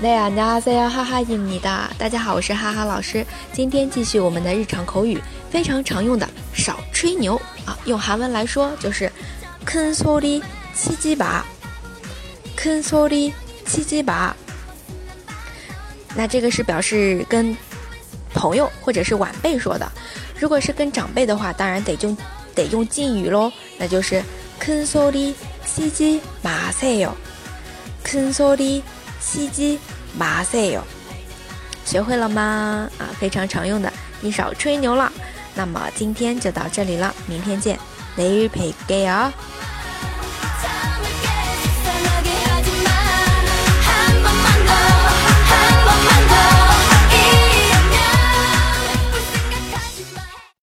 네 안녕하세요 하하입니다。大家好，我是哈哈老师。今天继续我们的日常口语，非常常用的少吹牛啊，用韩文来说就是큰소리치지 마， 큰소리치지 마。 那这个是表示跟朋友或者是晚辈说的。如果是跟长辈的话，当然得用得用敬语喽，那就是큰소리치지마세 요， 큰소리치지 马赛哟，学会了吗？啊，非常常用的，你少吹牛了。那么今天就到这里了，明天见，雷雨陪给啊。